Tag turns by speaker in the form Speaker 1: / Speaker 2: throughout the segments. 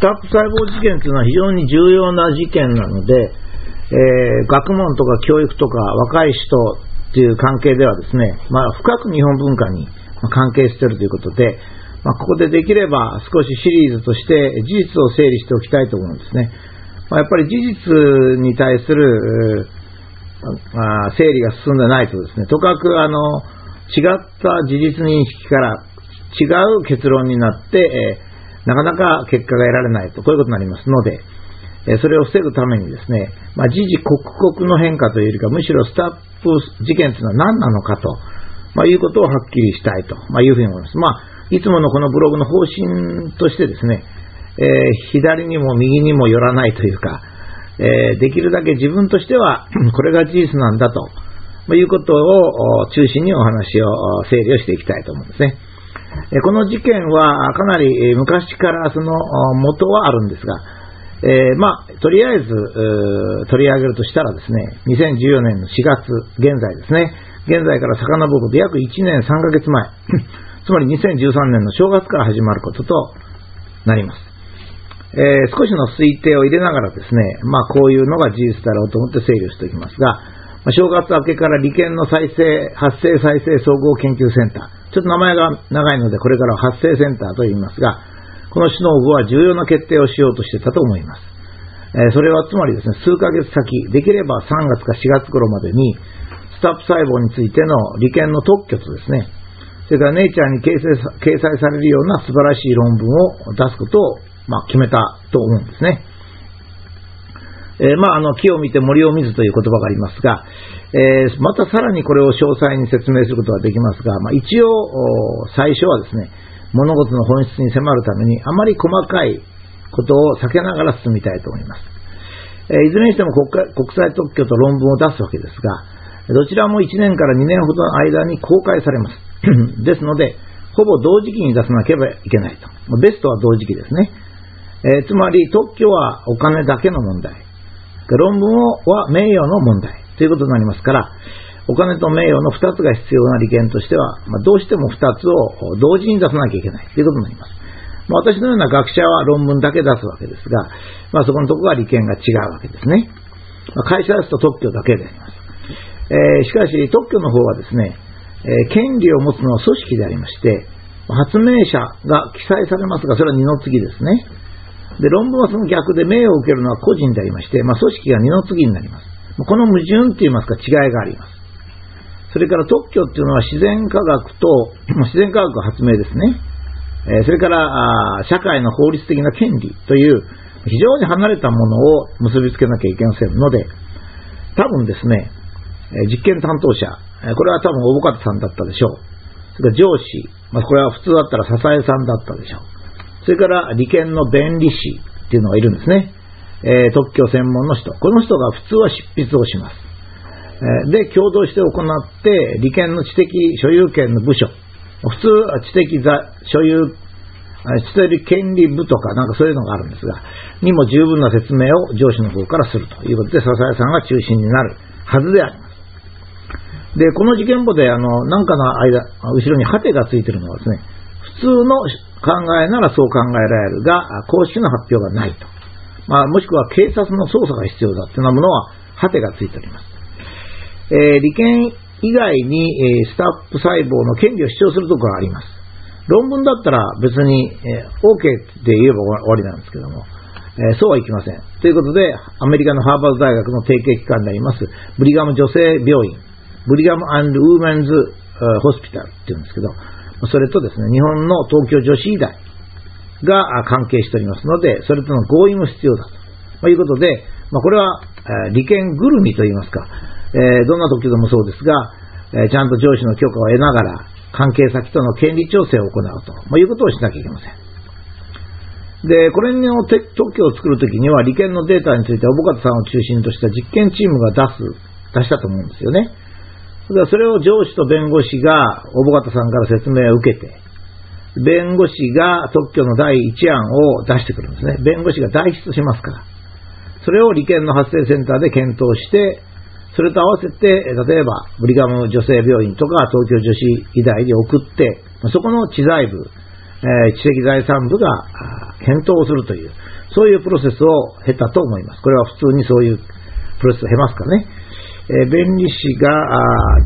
Speaker 1: スタップ細胞事件というのは非常に重要な事件なので、えー、学問とか教育とか若い人という関係ではですね、まあ、深く日本文化に関係しているということで、まあ、ここでできれば少しシリーズとして事実を整理しておきたいと思うんですね。まあ、やっぱり事実に対する、まあ、整理が進んでないとですね、とかくあの違った事実認識から違う結論になって、えー、なかなか結果が得られないと、こういうことになりますので、それを防ぐためにですね、まあ、時々刻々の変化というよりか、むしろスタップ事件というのは何なのかと、まあ、いうことをはっきりしたいと、まあ、いうふうに思います。まあいつものこのブログの方針としてですね、えー、左にも右にも寄らないというか、えー、できるだけ自分としては これが事実なんだとまいうことを中心にお話を整理をしていきたいと思うんですね。この事件はかなり昔からその元はあるんですが、えー、まあ、とりあえず取り上げるとしたらですね、2014年の4月現在ですね、現在から遡ること約1年3ヶ月前 つまり2013年の正月から始まることとなります。えー、少しの推定を入れながらですね、まあこういうのが事実だろうと思って整理をしておきますが、正月明けから利権の再生、発生再生総合研究センター、ちょっと名前が長いのでこれからは発生センターと言いますが、この首脳部は重要な決定をしようとしてたと思います。え、それはつまりですね、数ヶ月先、できれば3月か4月頃までに、スタップ細胞についての利権の特許とですね、それからネイチャーに掲載掲載されるような素晴らしい論文を出すことを、まあ、決めたと思うんですね。えー、まあ、あの、木を見て森を見ずという言葉がありますが、えー、またさらにこれを詳細に説明することができますが、まあ、一応、最初はですね、物事の本質に迫るために、あまり細かいことを避けながら進みたいと思います。えー、いずれにしても国国際特許と論文を出すわけですが、どちらも1年から2年ほどの間に公開されます。ですので、ほぼ同時期に出さなければいけないと。ベストは同時期ですね。えー、つまり特許はお金だけの問題。論文は名誉の問題ということになりますから、お金と名誉の2つが必要な利権としては、まあ、どうしても2つを同時に出さなきゃいけないということになります。まあ、私のような学者は論文だけ出すわけですが、まあ、そこのところは利権が違うわけですね。ま、会社ですと特許だけであります。えー、しかし特許の方はですね、えー、権利を持つのは組織でありまして、発明者が記載されますが、それは二の次ですね。で、論文はその逆で名誉を受けるのは個人でありまして、まあ、組織が二の次になります。この矛盾といいますか違いがあります。それから特許っていうのは自然科学と、自然科学発明ですね。えそれから社会の法律的な権利という非常に離れたものを結びつけなきゃいけませんので、多分ですね、実験担当者、これは多分大方さんだったでしょう。それから上司、ま、これは普通だったら笹江さんだったでしょう。それから利権の弁理士っていうのがいるんですね。えー、特許専門の人。この人が普通は執筆をします。えー、で、共同して行って、利権の知的所有権の部署。普通は知的所有、知的権利部とかなんかそういうのがあるんですが、にも十分な説明を上司の方からするということで、笹江さんが中心になるはずであります。で、この事件簿で、あの、なんかの間、後ろにハテがついてるのはですね、普通の考えならそう考えられるが、公式の発表がないと。まあ、もしくは警察の捜査が必要だっていうようなものは、ハテがついております。えー、利権以外に、え、スタップ細胞の権利を主張するところがあります。論文だったら別に、えー、OK で言えば終わりなんですけども、え、そうはいきません。ということで、アメリカのハーバード大学の提携機関であります、ブリガム女性病院、ブリガムウーメンズホスピタルっていうんですけど、それとですね、日本の東京女子医大が関係しておりますので、それとの合意も必要だということで、まあ、これは、え利権ぐるみといいますか、え、どんな時でもそうですが、え、ちゃんと上司の許可を得ながら、関係先との権利調整を行うと、まあ、いうことをしなきゃいけません。で、これの特許を作るときには、利権のデータについて、小保方さんを中心とした実験チームが出す、出したと思うんですよね。それを上司と弁護士が、小保方さんから説明を受けて、弁護士が特許の第一案を出してくるんですね。弁護士が代筆しますから。それを利権の発生センターで検討して、それと合わせて、例えば、ブリガム女性病院とか東京女子医大に送って、そこの知財部、え、知的財産部が検討をするという、そういうプロセスを経たと思います。これは普通にそういうプロセスを経ますかね。えー、弁理士が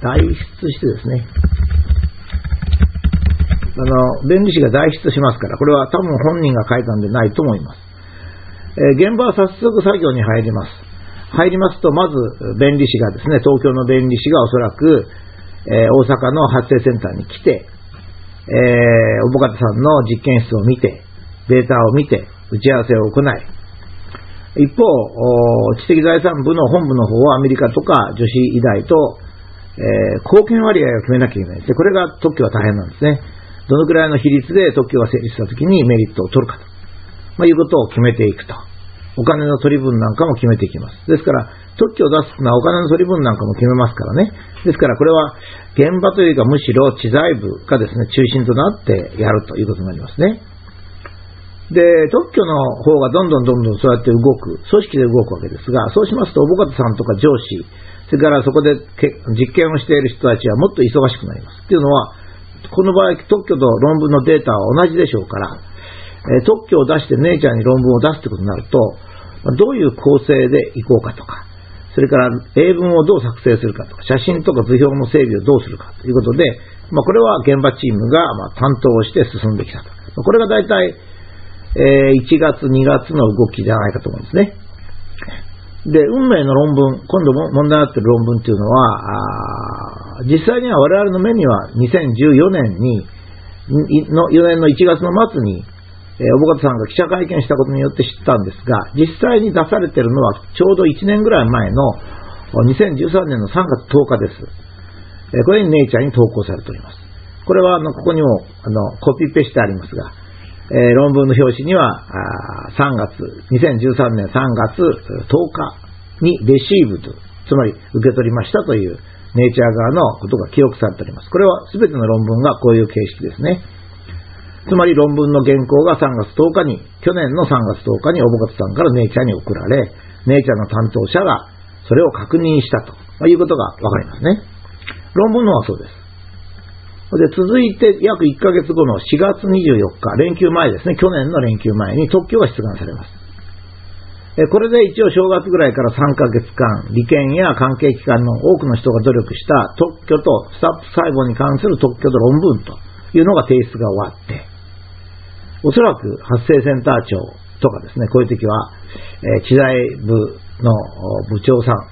Speaker 1: 代筆してですね、あの、弁理士が代筆しますから、これは多分本人が書いたんでないと思います。えー、現場は早速作業に入ります。入りますと、まず弁理士がですね、東京の弁理士がおそらく、えー、大阪の発生センターに来て、えー、おぼかたさんの実験室を見て、データを見て、打ち合わせを行い、一方、知的財産部の本部の方はアメリカとか女子医大と、えー、貢献割合を決めなきゃいけないで。これが特許は大変なんですね。どのくらいの比率で特許が成立したときにメリットを取るかと、まあ、いうことを決めていくと。お金の取り分なんかも決めていきます。ですから、特許を出すのはお金の取り分なんかも決めますからね。ですから、これは現場というかむしろ知財部がですね、中心となってやるということになりますね。で、特許の方がどんどんどんどんそうやって動く、組織で動くわけですが、そうしますと、おぼかたさんとか上司、それからそこで実験をしている人たちはもっと忙しくなります。っていうのは、この場合、特許と論文のデータは同じでしょうから、え特許を出してネイチャーに論文を出すということになると、どういう構成でいこうかとか、それから英文をどう作成するかとか、写真とか図表の整備をどうするかということで、まあ、これは現場チームがま担当して進んできたと。これが大体え、1月、2月の動きじゃないかと思うんですね。で、運命の論文、今度も問題になっている論文っていうのは、実際には我々の目には2014年に、の4年の1月の末に、えー、小保方さんが記者会見したことによって知ったんですが、実際に出されているのはちょうど1年ぐらい前の2013年の3月10日です。これにネイチャーに投稿されております。これはあのここにもあのコピペしてありますが、えー、論文の表紙には、3月、2013年3月10日にレシーブと、つまり受け取りましたというネイチャー側のことが記憶されております。これは全ての論文がこういう形式ですね。つまり論文の原稿が3月10日に、去年の3月10日にオボカツさんからネイチャーに送られ、ネイチャーの担当者がそれを確認したということがわかりますね。論文のはそうです。で、続いて約1ヶ月後の4月24日、連休前ですね、去年の連休前に特許が出願されます。これで一応正月ぐらいから3ヶ月間、利権や関係機関の多くの人が努力した特許とスタッフ細胞に関する特許と論文というのが提出が終わって、おそらく発生センター長とかですね、こういう時は、え、知財部の部長さん、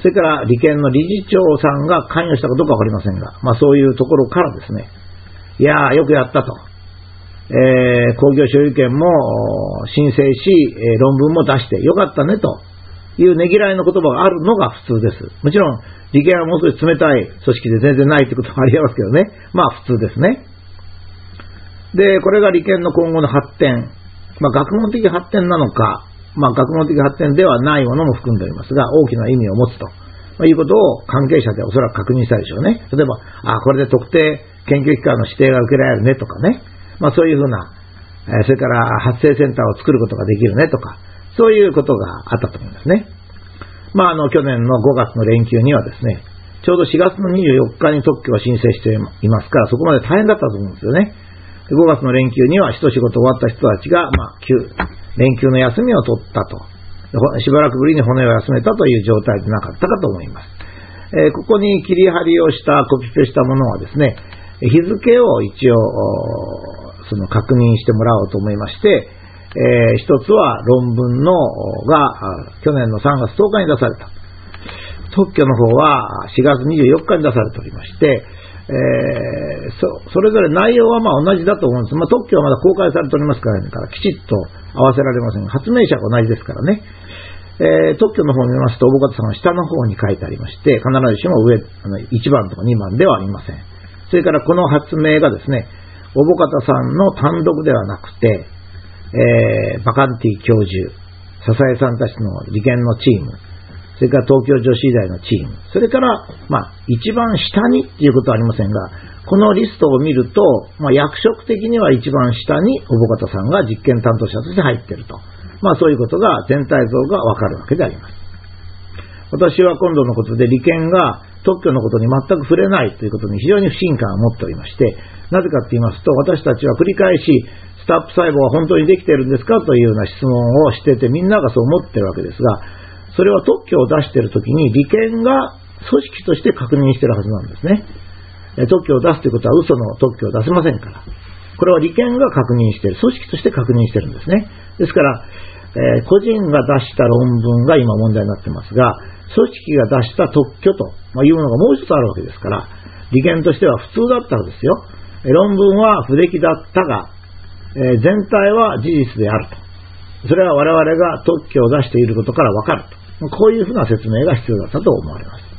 Speaker 1: それから利権の理事長さんが関与したかどうかわかりませんが、まあそういうところからですね、いやー、よくやったと。えー、工業所有権も申請し、え、論文も出してよかったねというねぎらいの言葉があるのが普通です。もちろん、利権はもう少し冷たい組織で全然ないということもありえますけどね。まあ普通ですね。で、これが利権の今後の発展。まあ学問的発展なのか、まあ、学問的発展ではないものも含んでおりますが、大きな意味を持つと。まあ、いうことを関係者でおそらく確認したでしょうね。例えば、あ、これで特定研究機関の指定が受けられるねとかね。まあ、そういうふうな、えそれから発生センターを作ることができるねとか、そういうことがあったと思いますね。まあ、あの、去年の5月の連休にはですね、ちょうど4月の24日に特許を申請していますから、そこまで大変だったと思うんですよね。5月の連休には一仕事終わった人たちが、まあ、連休の休みを取ったと。しばらくぶりに骨を休めたという状態でなかったかと思います。えー、ここに切り張りをしたコピペしたものはですね、日付を一応、その確認してもらおうと思いまして、えー、一つは論文のが去年の3月10日に出された。特許の方は4月24日に出されておりまして、えー、そそれぞれ内容はまあ同じだと思うんです。まあ、特許はまだ公開されておりますから、ね、からきちっと合わせられませんが、発明者が同じですからね。えー、特許の方を見ますと、大方さんは下の方に書いてありまして、必ずしも上、あの1番とか2番ではありません。それからこの発明がですね、大保方さんの単独ではなくて、えー、バカンティ教授、笹江さんたちの利権のチーム、それから東京女子医大のチーム、それから、まあ、一番下にっていうことはありませんが、このリストを見ると、まあ、役職的には一番下に小保方さんが実験担当者として入っていると。まあ、そういうことが全体像がわかるわけであります。私は今度のことで利権が特許のことに全く触れないということに非常に不信感を持っておりまして、なぜかと言いますと、私たちは繰り返し、スタップ細胞は本当にできているんですかというような質問をしてて、みんながそう思ってるわけですが、それは特許を出しているときに利権が組織として確認しているはずなんですね。特許を出すということは嘘の特許を出せませんから。これは利権が確認している。組織として確認しているんですね。ですから、えー、個人が出した論文が今問題になってますが、組織が出した特許というものがもう一つあるわけですから、利権としては普通だったらですよ。論文は不出来だったが、えー、全体は事実であると。それは我々が特許を出していることからわかると。こういうふうな説明が必要だったと思われます。